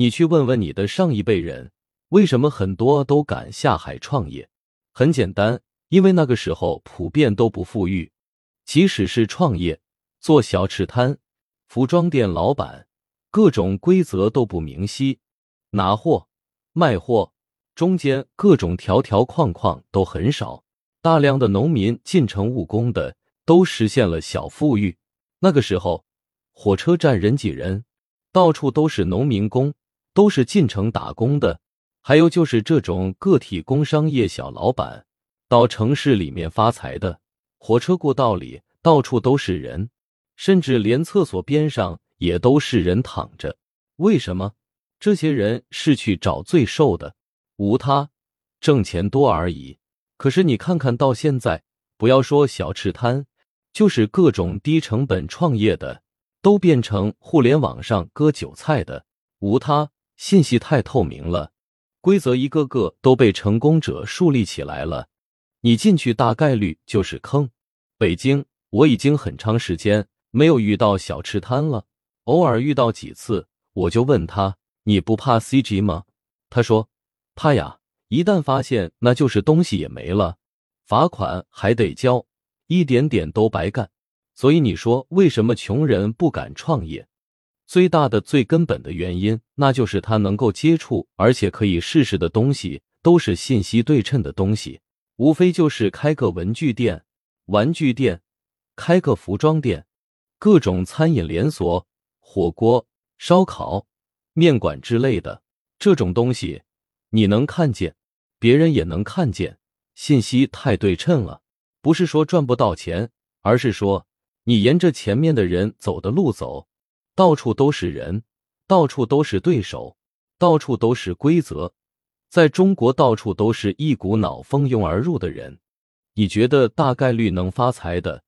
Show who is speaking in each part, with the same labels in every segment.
Speaker 1: 你去问问你的上一辈人，为什么很多都敢下海创业？很简单，因为那个时候普遍都不富裕，即使是创业做小吃摊、服装店老板，各种规则都不明晰，拿货、卖货，中间各种条条框框都很少。大量的农民进城务工的，都实现了小富裕。那个时候，火车站人挤人，到处都是农民工。都是进城打工的，还有就是这种个体工商业小老板，到城市里面发财的。火车过道里到处都是人，甚至连厕所边上也都是人躺着。为什么？这些人是去找罪受的，无他，挣钱多而已。可是你看看到现在，不要说小吃摊，就是各种低成本创业的，都变成互联网上割韭菜的，无他。信息太透明了，规则一个个都被成功者树立起来了，你进去大概率就是坑。北京，我已经很长时间没有遇到小吃摊了，偶尔遇到几次，我就问他：“你不怕 CG 吗？”他说：“怕呀，一旦发现，那就是东西也没了，罚款还得交，一点点都白干。所以你说，为什么穷人不敢创业？”最大的、最根本的原因，那就是他能够接触而且可以试试的东西，都是信息对称的东西。无非就是开个文具店、玩具店，开个服装店，各种餐饮连锁、火锅、烧烤、面馆之类的这种东西，你能看见，别人也能看见，信息太对称了。不是说赚不到钱，而是说你沿着前面的人走的路走。到处都是人，到处都是对手，到处都是规则。在中国，到处都是一股脑蜂拥而入的人。你觉得大概率能发财的，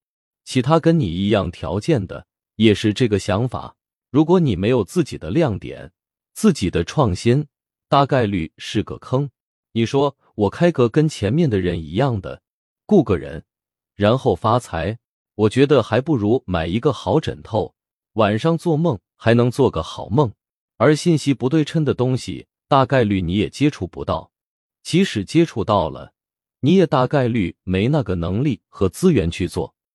Speaker 1: 其他跟你一样条件的也是这个想法。如果你没有自己的亮点、自己的创新，大概率是个坑。你说我开个跟前面的人一样的，雇个人，然后发财，我觉得还不如买一个好枕头。晚上做梦还能做个好梦，而信息不对称的东西，大概率你也接触不到。即使接触到了，你也大概率没那个能力和资源去做。